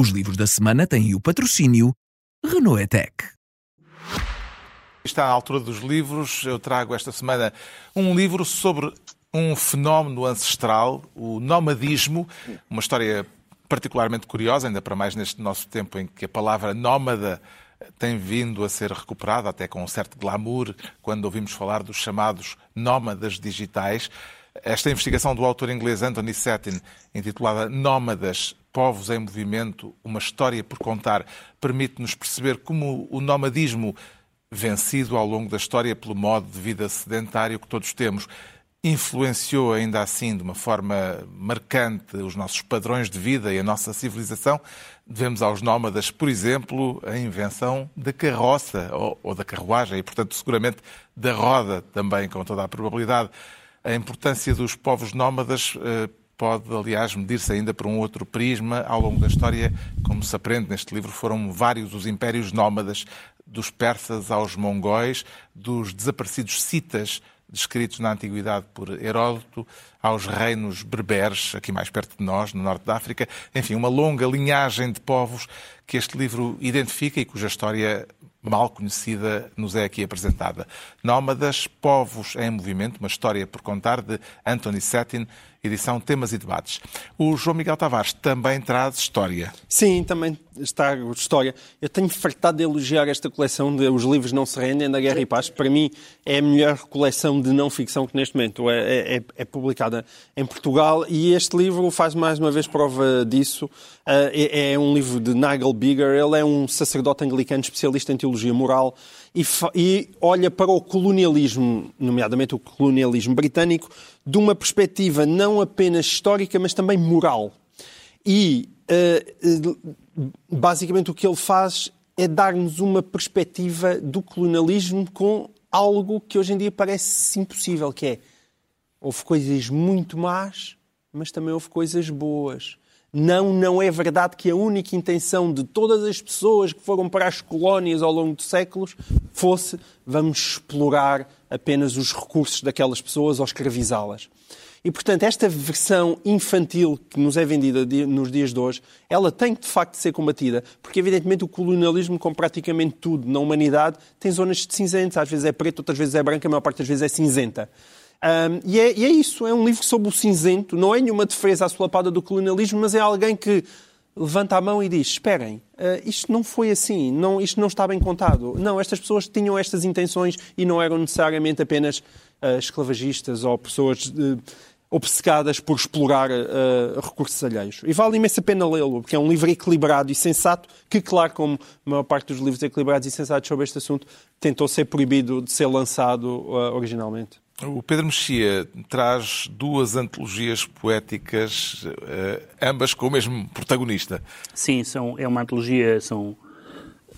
Os livros da semana têm o patrocínio Renault Etec. Está à altura dos livros. Eu trago esta semana um livro sobre um fenómeno ancestral, o nomadismo, uma história particularmente curiosa, ainda para mais neste nosso tempo em que a palavra nómada tem vindo a ser recuperada, até com um certo glamour, quando ouvimos falar dos chamados nómadas digitais. Esta investigação do autor inglês Anthony Settin, intitulada Nómadas, Povos em Movimento, uma história por contar, permite-nos perceber como o nomadismo, vencido ao longo da história pelo modo de vida sedentário que todos temos, influenciou ainda assim de uma forma marcante os nossos padrões de vida e a nossa civilização. Devemos aos nómadas, por exemplo, a invenção da carroça ou, ou da carruagem e, portanto, seguramente da roda também, com toda a probabilidade. A importância dos povos nómadas eh, pode, aliás, medir-se ainda por um outro prisma. Ao longo da história, como se aprende neste livro, foram vários os impérios nómadas, dos persas aos mongóis, dos desaparecidos citas descritos na antiguidade por Heródoto, aos reinos berberes, aqui mais perto de nós, no norte da África. Enfim, uma longa linhagem de povos que este livro identifica e cuja história mal conhecida nos é aqui apresentada. Nómadas, Povos em Movimento, uma história por contar de Anthony Settin, edição Temas e Debates. O João Miguel Tavares também traz história. Sim, também está história. Eu tenho fartado de elogiar esta coleção de Os Livros Não Se Rendem, da Guerra e Paz. Para mim, é a melhor coleção de não ficção que neste momento é, é, é publicada em Portugal e este livro faz mais uma vez prova disso. Uh, é, é, um livro de Nigel Bigger. Ele é um sacerdote anglicano especialista em teologia moral e, e olha para o colonialismo, nomeadamente o colonialismo britânico, de uma perspectiva não apenas histórica, mas também moral. E uh, basicamente o que ele faz é dar-nos uma perspectiva do colonialismo com algo que hoje em dia parece impossível, que é houve coisas muito más, mas também houve coisas boas. Não, não é verdade que a única intenção de todas as pessoas que foram para as colónias ao longo de séculos fosse vamos explorar apenas os recursos daquelas pessoas ou escravizá-las. E, portanto, esta versão infantil que nos é vendida nos dias de hoje, ela tem de facto, ser combatida, porque, evidentemente, o colonialismo, com praticamente tudo na humanidade, tem zonas de cinzentos. Às vezes é preto, outras vezes é branca, a maior parte das vezes é cinzenta. Um, e, é, e, é, isso, é um livro sobre o cinzento, não é nenhuma defesa assolapada do colonialismo, mas é alguém que levanta a mão e diz: Esperem, uh, isto não foi assim, não, isto não está bem contado. Não, estas pessoas tinham estas intenções e não eram necessariamente apenas uh, esclavagistas ou pessoas uh, obcecadas por explorar recursos alheios. E vale imensa pena lê-lo, porque é um livro equilibrado e sensato, que, claro, como a maior parte dos livros equilibrados e sensatos sobre este assunto, tentou ser proibido de ser lançado originalmente. O Pedro Mexia traz duas antologias poéticas, uh, ambas com o mesmo protagonista. Sim, são, é uma antologia, são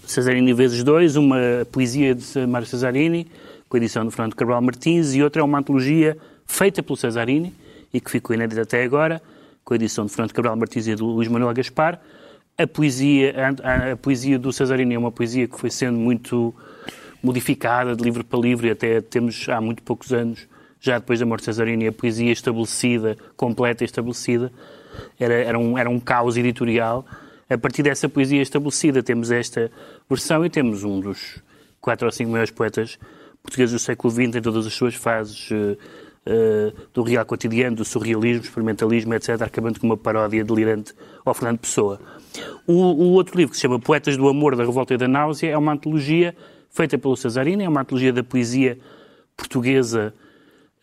Cesarini vezes dois, uma poesia de Mário Cesarini, com a edição do Fernando Cabral Martins, e outra é uma antologia feita pelo Cesarini, e que ficou inédita até agora, com a edição do Fernando Cabral Martins e do Luís Manuel Gaspar. A poesia, a, a poesia do Cesarini é uma poesia que foi sendo muito modificada de livro para livro, e até temos há muito poucos anos, já depois da morte de Cesarini, a poesia estabelecida, completa e estabelecida, era, era, um, era um caos editorial. A partir dessa poesia estabelecida temos esta versão e temos um dos quatro ou cinco maiores poetas portugueses do século XX em todas as suas fases, uh, do real cotidiano, do surrealismo, experimentalismo, etc., acabando com uma paródia delirante ao Fernando Pessoa. O, o, outro livro, que se chama Poetas do Amor, da Revolta e da Náusea, é uma antologia feita pelo Cesarini, é uma antologia da poesia portuguesa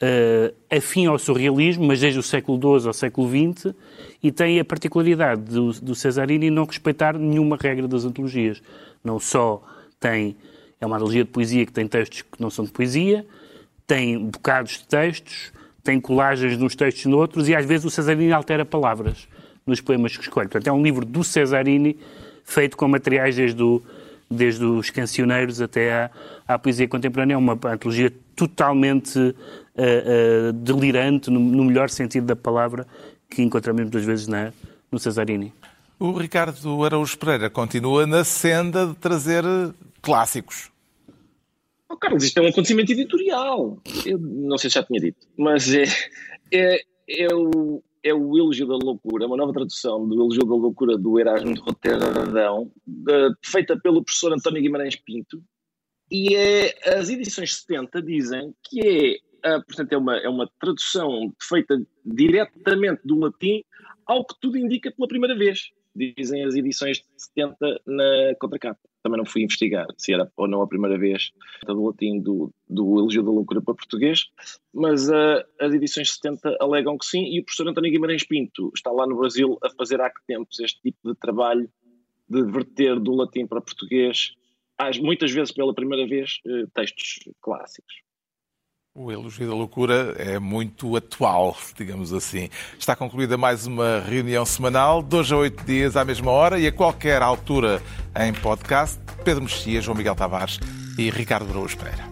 uh, afim ao surrealismo, mas desde o século XII ao século XX, e tem a particularidade do, do Cesarini não respeitar nenhuma regra das antologias. Não só tem, é uma antologia de poesia que tem textos que não são de poesia, tem bocados de textos, tem colagens de uns textos noutros, e às vezes o Cesarini altera palavras nos poemas que escolhe. Portanto, é um livro do Cesarini feito com materiais desde o desde os cancioneiros até à, à poesia contemporânea. É uma antologia totalmente uh, uh, delirante, no, no, melhor sentido da palavra, que encontramos muitas vezes na, no Cesarini. O Ricardo Araújo Pereira continua na senda de trazer clássicos. Oh, Carlos, isto é um acontecimento editorial. Eu não sei se já tinha dito, mas é, é, é o, é o Elogio da Loucura, uma nova tradução do Elogio da Loucura do Erasmo de Roterdão, feita pelo professor António Guimarães Pinto, e é, as edições 70 dizem que é, uh, portanto, é uma, é uma tradução feita diretamente do latim ao que tudo indica pela primeira vez dizem as edições de 70 na contracapa. Também não fui investigar se era ou não a primeira vez do latim do, do Elogio da Loucura para português, mas uh, as edições 70 alegam que sim, e o professor António Guimarães Pinto está lá no Brasil a fazer há que tempos este tipo de trabalho de verter do latim para português, muitas vezes pela primeira vez, uh, textos clássicos. O elogio da loucura é muito atual, digamos assim. Está concluída mais uma reunião semanal, dois a oito dias à mesma hora e a qualquer altura em podcast. Pedro Mexia, João Miguel Tavares e Ricardo Araújo Pereira.